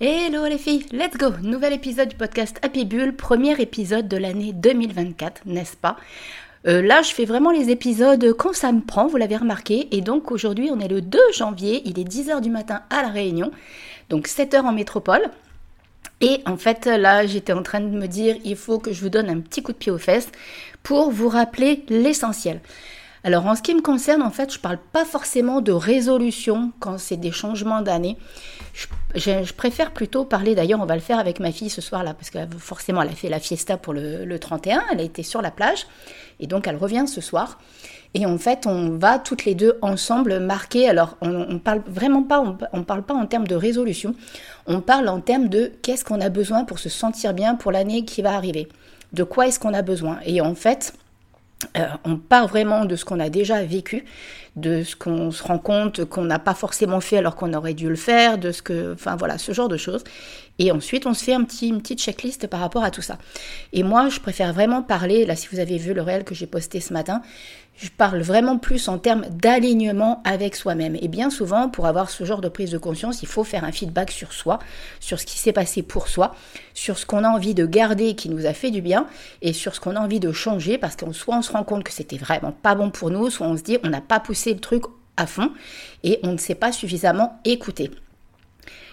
Hello les filles, let's go Nouvel épisode du podcast Happy Bull, premier épisode de l'année 2024, n'est-ce pas? Euh, Là, je fais vraiment les épisodes quand ça me prend, vous l'avez remarqué. Et donc aujourd'hui, on est le 2 janvier, il est 10h du matin à La Réunion, donc 7h en métropole. Et en fait, là, j'étais en train de me dire, il faut que je vous donne un petit coup de pied aux fesses pour vous rappeler l'essentiel. Alors en ce qui me concerne, en fait, je ne parle pas forcément de résolution quand c'est des changements d'année. Je, préfère plutôt parler, d'ailleurs on va le faire avec ma fille ce soir-là, parce que forcément elle a fait la fiesta pour le, 31, elle a été sur la plage, et donc elle revient ce soir. Et en fait, on va toutes les deux ensemble marquer. Alors, on, on parle vraiment pas, on, on, parle pas en termes de résolution. On parle en termes de qu'est-ce qu'on a besoin pour se sentir bien pour l'année qui va arriver. De quoi est-ce qu'on a besoin? Et en fait, on part vraiment de ce qu'on a déjà vécu, de ce qu'on se rend compte qu'on n'a pas forcément fait alors qu'on aurait dû le faire, de ce que, enfin voilà, ce genre de choses. Et ensuite, on se fait une petite checklist par rapport à tout ça. Et moi, je préfère vraiment parler, là, si vous avez vu le réel que j'ai posté ce matin, je parle vraiment plus en termes d'alignement avec soi-même. Et bien souvent, pour avoir ce genre de prise de conscience, il faut faire un feedback sur soi, sur ce qui s'est passé pour soi, sur ce qu'on a envie de garder qui nous a fait du bien, et sur ce qu'on a envie de changer, parce qu'en soit on se rend compte que c'était vraiment pas bon pour nous, soit on se dit on n'a pas poussé le truc à fond, et on ne s'est pas suffisamment écouté.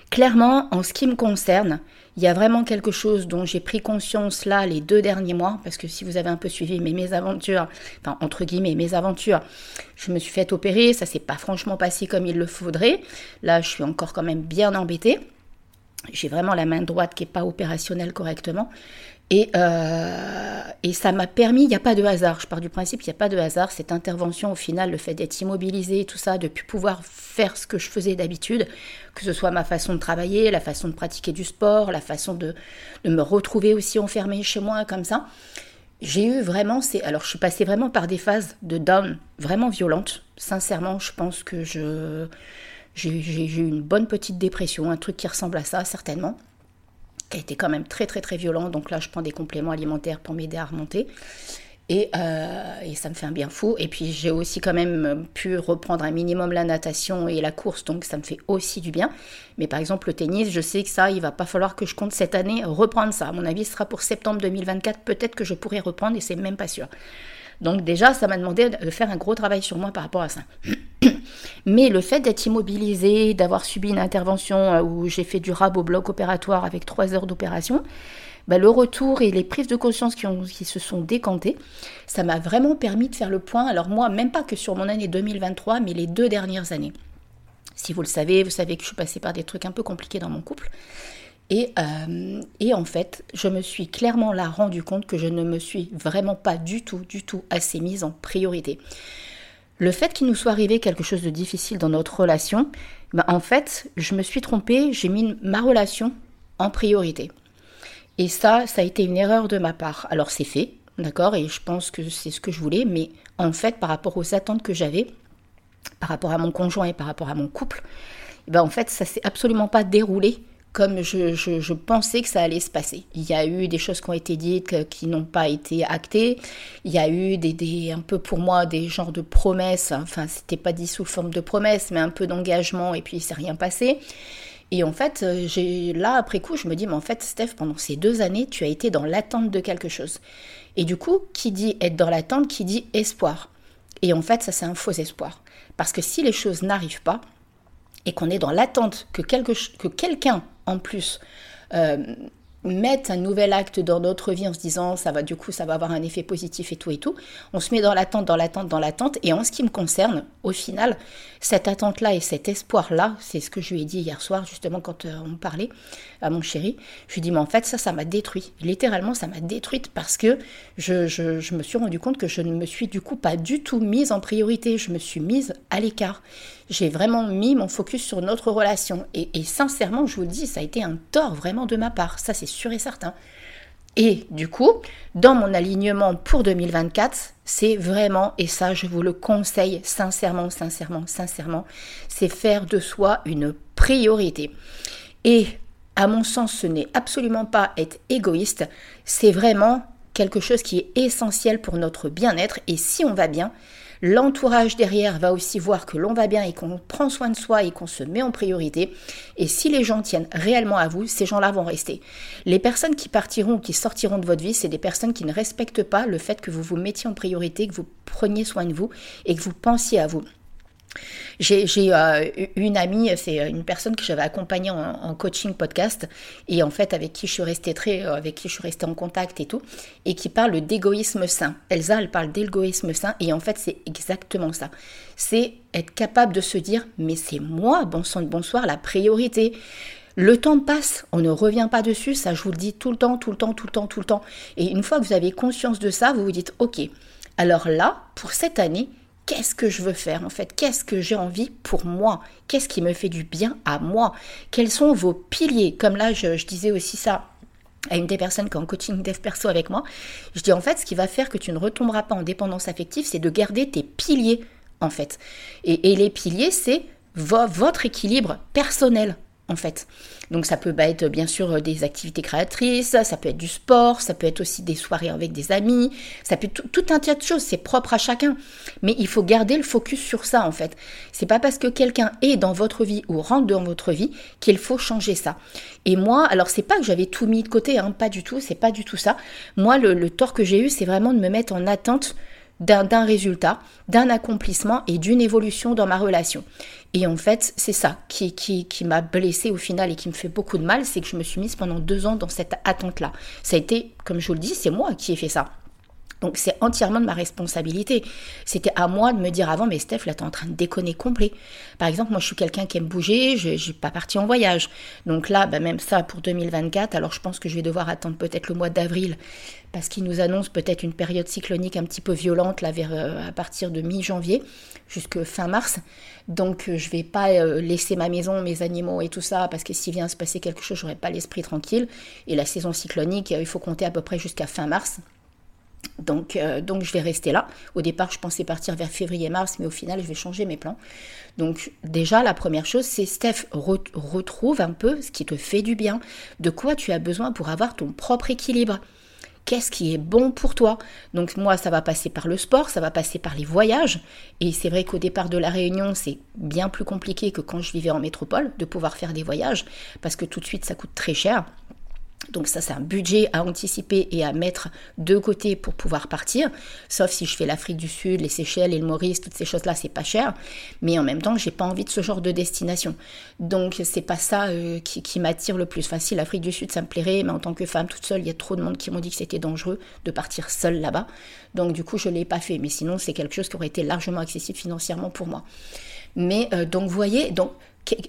Clairement, en ce qui me concerne, il y a vraiment quelque chose dont j'ai pris conscience là les deux derniers mois, parce que si vous avez un peu suivi mes mésaventures, enfin entre guillemets mes aventures, je me suis fait opérer, ça s'est pas franchement passé comme il le faudrait. Là, je suis encore quand même bien embêtée. J'ai vraiment la main droite qui est pas opérationnelle correctement. Et, euh, et ça m'a permis, il n'y a pas de hasard, je pars du principe qu'il n'y a pas de hasard, cette intervention au final, le fait d'être immobilisé, tout ça, de plus pouvoir faire ce que je faisais d'habitude, que ce soit ma façon de travailler, la façon de pratiquer du sport, la façon de, de me retrouver aussi enfermée chez moi comme ça. J'ai eu vraiment, c'est, alors je suis passée vraiment par des phases de down vraiment violentes. Sincèrement, je pense que je, j'ai eu une bonne petite dépression, un truc qui ressemble à ça certainement qui a été quand même très très très violent. Donc là, je prends des compléments alimentaires pour m'aider à remonter. Et, euh, et, ça me fait un bien fou. Et puis j'ai aussi quand même pu reprendre un minimum la natation et la course, donc ça me fait aussi du bien. Mais par exemple le tennis, je sais que ça, il va pas falloir que je compte cette année reprendre ça. À mon avis, ce sera pour septembre 2024. Peut-être que je pourrai reprendre et c'est même pas sûr. Donc déjà, ça m'a demandé de faire un gros travail sur moi par rapport à ça. Mais le fait d'être immobilisé, d'avoir subi une intervention euh, où j'ai fait du rab au bloc opératoire avec trois heures d'opération, bah, le retour et les prises de conscience qui, se sont décantées, ça m'a vraiment permis de faire le point. Alors moi, même pas que sur mon année 2023, mais les deux dernières années. Si vous le savez, vous savez que je suis passée par des trucs un peu compliqués dans mon couple. Et, euh, en fait, je me suis clairement là rendu compte que je ne me suis vraiment pas du tout, du tout assez mise en priorité. Le fait qu'il nous soit arrivé quelque chose de difficile dans notre relation, ben en fait, je me suis trompée, j'ai mis ma relation en priorité. Et ça, ça a été une erreur de ma part. Alors c'est fait, d'accord, et je pense que c'est ce que je voulais, mais en fait, par rapport aux attentes que j'avais, par rapport à mon conjoint et par rapport à mon couple, ben en fait, ça s'est absolument pas déroulé comme je, pensais que ça allait se passer. Il y a eu des choses qui ont été dites qui n'ont pas été actées. Il y a eu des, un peu pour moi des genres de promesses. Enfin, c'était pas dit sous forme de promesses, mais un peu d'engagement et puis il s'est rien passé. Et en fait, euh, là après coup, je me dis mais en fait, Steph, pendant ces deux années, tu as été dans l'attente de quelque chose. Et du coup, qui dit être dans l'attente, qui dit espoir. Et en fait, ça c'est un faux espoir. Parce que si les choses n'arrivent pas, et qu'on est dans l'attente que, que quelqu'un en plus euh, mettre un nouvel acte dans notre vie en se disant ça va du coup ça va avoir un effet positif et tout et tout. On se met dans l'attente, dans l'attente, dans l'attente et en ce qui me concerne, au final, cette attente là et cet espoir là, c'est ce que je lui ai dit hier soir justement quand euh, on parlait à mon chéri. Je lui ai dit mais en fait ça ça m'a détruit. Littéralement ça m'a détruite parce que je, je me suis rendu compte que je ne me suis du coup pas du tout mise en priorité. Je me suis mise à l'écart j'ai vraiment mis mon focus sur notre relation. Et, sincèrement, je vous le dis, ça a été un tort vraiment de ma part, ça c'est sûr et certain. Et du coup, dans mon alignement pour 2024, c'est vraiment, et ça je vous le conseille sincèrement, sincèrement, sincèrement, c'est faire de soi une priorité. Et à mon sens, ce n'est absolument pas être égoïste, c'est vraiment quelque chose qui est essentiel pour notre bien-être. Et si on va bien, L'entourage derrière va aussi voir que l'on va bien et qu'on prend soin de soi et qu'on se met en priorité. Et si les gens tiennent réellement à vous, ces gens-là vont rester. Les personnes qui partiront ou qui sortiront de votre vie, c'est des personnes qui ne respectent pas le fait que vous vous mettiez en priorité, que vous preniez soin de vous et que vous pensiez à vous. J'ai euh, une amie, c'est euh, une personne que j'avais accompagnée en, coaching podcast et en fait avec qui je suis restée très, euh, avec qui je suis restée en contact et tout, et qui parle d'égoïsme sain. Elsa, elle parle d'égoïsme sain et en fait c'est exactement ça. C'est être capable de se dire mais c'est moi, bon sang bonsoir, la priorité. Le temps passe, on ne revient pas dessus, ça je vous le dis tout le temps, tout le temps, tout le temps, tout le temps. Et une fois que vous avez conscience de ça, vous vous dites ok, alors là, pour cette année, qu'est-ce que je veux faire en fait? Qu'est-ce que j'ai envie pour moi? Qu'est-ce qui me fait du bien à moi? Quels sont vos piliers? Comme là, je, disais aussi ça à une des personnes qui est en coaching dev perso avec moi. Je dis en fait, ce qui va faire que tu ne retomberas pas en dépendance affective, c'est de garder tes piliers en fait. Et, et les piliers, c'est votre équilibre personnel en fait. Donc ça peut être bien sûr euh, des activités créatrices, ça peut être du sport, ça peut être aussi des soirées avec des amis, ça peut être tout, un tas de choses, c'est propre à chacun. Mais il faut garder le focus sur ça en fait. C'est pas parce que quelqu'un est dans votre vie ou rentre dans votre vie qu'il faut changer ça. Et moi, alors c'est pas que j'avais tout mis de côté, hein, pas du tout, c'est pas du tout ça. Moi, le tort que j'ai eu, c'est vraiment de me mettre en attente d'un résultat, d'un accomplissement et d'une évolution dans ma relation. Et en fait, c'est ça qui, qui, qui m'a blessée au final et qui me fait beaucoup de mal, c'est que je me suis mise pendant deux ans dans cette attente-là. Ça a été, comme je vous le dis, c'est moi qui ai fait ça. Donc c'est entièrement de ma responsabilité. C'était à moi de me dire avant, mais Steph, là, t'es en train de déconner complet. Par exemple, moi, je suis quelqu'un qui aime bouger, je n'ai pas parti en voyage. Donc là, bah, même ça pour 2024, alors je pense que je vais devoir attendre peut-être le mois d'avril, parce qu'il nous annonce peut-être une période cyclonique un petit peu violente, là, vers, euh, à partir de mi-janvier jusque fin mars. Donc euh, je vais pas euh, laisser ma maison, mes animaux et tout ça, parce que s'il vient se passer quelque chose, j'aurai pas l'esprit tranquille. Et la saison cyclonique, il faut compter à peu près jusqu'à fin mars. Donc, euh, donc je vais rester là. Au départ, je pensais partir vers février-mars, mais au final, je vais changer mes plans. Donc déjà, la première chose, c'est Steph, retrouve un peu ce qui te fait du bien, de quoi tu as besoin pour avoir ton propre équilibre. Qu'est-ce qui est bon pour toi? Donc moi, ça va passer par le sport, ça va passer par les voyages. Et c'est vrai qu'au départ de la Réunion, c'est bien plus compliqué que quand je vivais en métropole de pouvoir faire des voyages, parce que tout de suite, ça coûte très cher. Donc ça, c'est un budget à anticiper et à mettre de côté pour pouvoir partir. Sauf si je fais l'Afrique du Sud, les Seychelles, le Maurice, toutes ces choses-là, c'est pas cher. Mais en même temps, j'ai pas envie de ce genre de destination. Donc c'est pas ça euh, qui, m'attire le plus. Enfin, si l'Afrique du Sud, ça me plairait, mais en tant que femme toute seule, il y a trop de monde qui m'ont dit que c'était dangereux de partir seule là-bas. Donc du coup, je l'ai pas fait. Mais sinon, c'est quelque chose qui aurait été largement accessible financièrement pour moi. Mais euh, donc, vous voyez, donc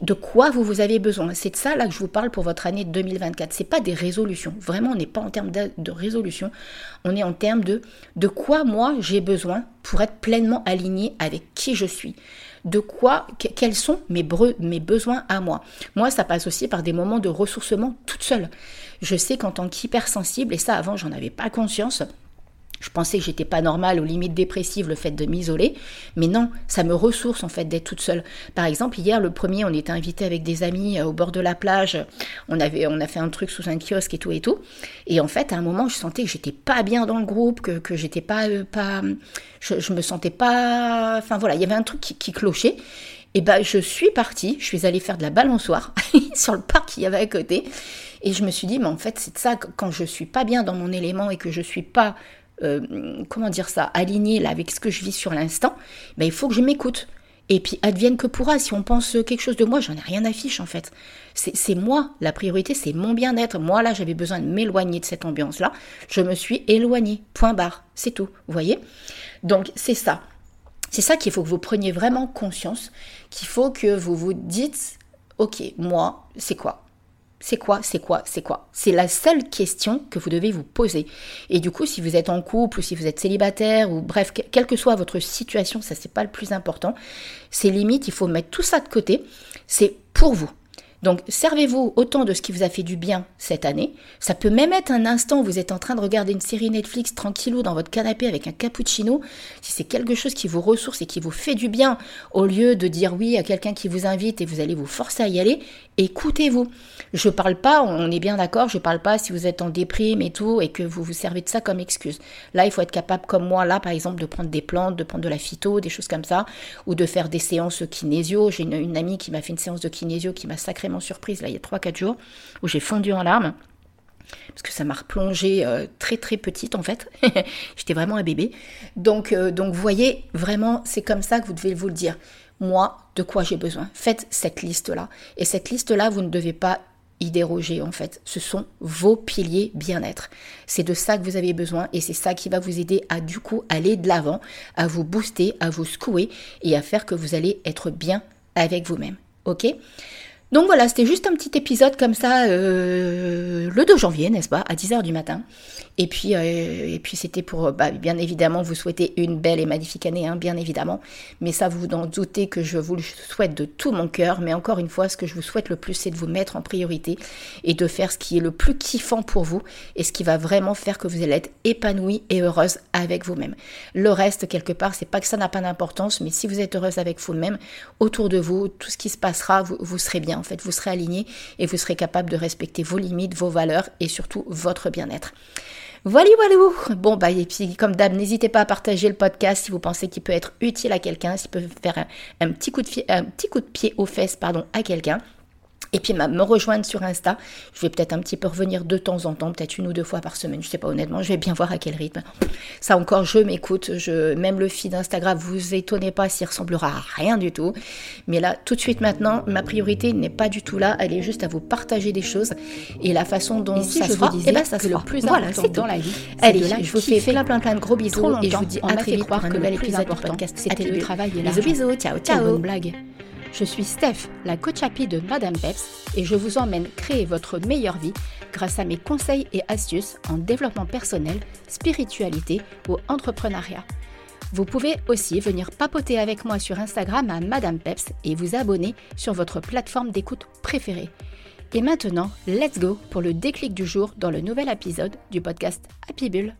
de quoi vous, vous avez besoin? C'est de ça là que je vous parle pour votre année 2024. C'est pas des résolutions. Vraiment, on n'est pas en termes de, de, résolution. On est en termes de de quoi moi j'ai besoin pour être pleinement aligné avec qui je suis? De quoi, quels sont mes, mes besoins à moi? Moi, ça passe aussi par des moments de ressourcement toute seule. Je sais qu'en tant qu'hypersensible, et ça avant j'en avais pas conscience, je pensais que j'étais pas normale, aux limites dépressives, le fait de m'isoler. Mais non, ça me ressource en fait d'être toute seule. Par exemple, hier, le premier, on était invité avec des amis euh, au bord de la plage. On, avait, on a fait un truc sous un kiosque et tout et tout. Et en fait, à un moment, je sentais que j'étais pas bien dans le groupe, que, que j'étais pas. Euh, pas je, je, me sentais pas. Enfin voilà, il y avait un truc qui, clochait. Et ben, je suis partie, je suis allée faire de la balançoire sur le parc qu'il y avait à côté. Et je me suis dit, mais en fait, c'est ça, quand je suis pas bien dans mon élément et que je suis pas euh, comment dire ça, aligné là avec ce que je vis sur l'instant, ben, il faut que je m'écoute. Et puis advienne que pourra, si on pense quelque chose de moi, j'en ai rien à fiche en fait. C'est moi, la priorité c'est mon bien-être. Moi là j'avais besoin de m'éloigner de cette ambiance-là. Je me suis éloignée, point barre, c'est tout, vous voyez? Donc c'est ça. C'est ça qu'il faut que vous preniez vraiment conscience, qu'il faut que vous vous dites, ok, moi, c'est quoi? C'est quoi, c'est quoi, c'est quoi? C'est la seule question que vous devez vous poser. Et du coup, si vous êtes en couple ou si vous êtes célibataire ou bref, quelle que soit votre situation, ça c'est pas le plus important. C'est limite, il faut mettre tout ça de côté. C'est pour vous. Donc, servez-vous autant de ce qui vous a fait du bien cette année. Ça peut même être un instant où vous êtes en train de regarder une série Netflix tranquillou dans votre canapé avec un cappuccino. Si c'est quelque chose qui vous ressource et qui vous fait du bien, au lieu de dire oui à quelqu'un qui vous invite et vous allez vous forcer à y aller, Écoutez-vous. Je parle pas, on est bien d'accord, je parle pas si vous êtes en déprime et tout et que vous vous servez de ça comme excuse. Là, il faut être capable, comme moi, là, par exemple, de prendre des plantes, de prendre de la phyto, des choses comme ça, ou de faire des séances kinésio. J'ai une, amie qui m'a fait une séance de kinésio qui m'a sacrément surprise, là, il y a 3-4 jours, où j'ai fondu en larmes parce que ça m'a replongée euh, très très petite en fait. J'étais vraiment un bébé. Donc, euh, donc voyez, vraiment, c'est comme ça que vous devez vous le dire. Moi, de quoi j'ai besoin Faites cette liste-là. Et cette liste-là, vous ne devez pas y déroger en fait. Ce sont vos piliers bien-être. C'est de ça que vous avez besoin et c'est ça qui va vous aider à du coup aller de l'avant, à vous booster, à vous secouer et à faire que vous allez être bien avec vous-même. Ok? Donc voilà, c'était juste un petit épisode comme ça, euh, le 2 janvier, n'est-ce pas, à 10h du matin. Et puis, euh, c'était pour, bah, bien évidemment, vous souhaiter une belle et magnifique année, hein, bien évidemment. Mais ça, vous en doutez que je vous le souhaite de tout mon cœur. Mais encore une fois, ce que je vous souhaite le plus, c'est de vous mettre en priorité et de faire ce qui est le plus kiffant pour vous et ce qui va vraiment faire que vous allez être épanouie et heureuse avec vous-même. Le reste, quelque part, c'est pas que ça n'a pas d'importance, mais si vous êtes heureuse avec vous-même, autour de vous, tout ce qui se passera, vous serez bien en fait, vous serez aligné et vous serez capable de respecter vos limites, vos valeurs et surtout votre bien-être. Voilà, voilà. Bon, bah, et puis, comme d'hab, n'hésitez pas à partager le podcast si vous pensez qu'il peut être utile à quelqu'un, s'il peut faire un, petit coup de, pied aux fesses, pardon, à quelqu'un. Et puis me rejoindre sur Insta. Je vais peut-être un petit peu revenir de temps en temps, peut-être une ou deux fois par semaine. Je sais pas honnêtement, je vais bien voir à quel rythme. Ça encore, je m'écoute. Je même le feed Instagram, vous étonnez pas s'il ressemblera à rien du tout. Mais là, tout de suite maintenant, ma priorité n'est pas du tout là. Elle est juste à vous partager des choses et la façon dont ça se fera. Et eh ben ça se le plus important voilà, dans la vie. Allez, je vous fais plein plein plein de gros bisous et je vous dis à très vite pour un nouvel épisode du podcast. C'était le travail et Bisous bisous, ciao ciao. Bonne blague. Je suis Steph, la coach happy de Madame Peps, et je vous emmène créer votre meilleure vie grâce à mes conseils et astuces en développement personnel, spiritualité ou entrepreneuriat. Vous pouvez aussi venir papoter avec moi sur Instagram à Madame Peps et vous abonner sur votre plateforme d'écoute préférée. Et maintenant, let's go pour le déclic du jour dans le nouvel épisode du podcast Happy Bull.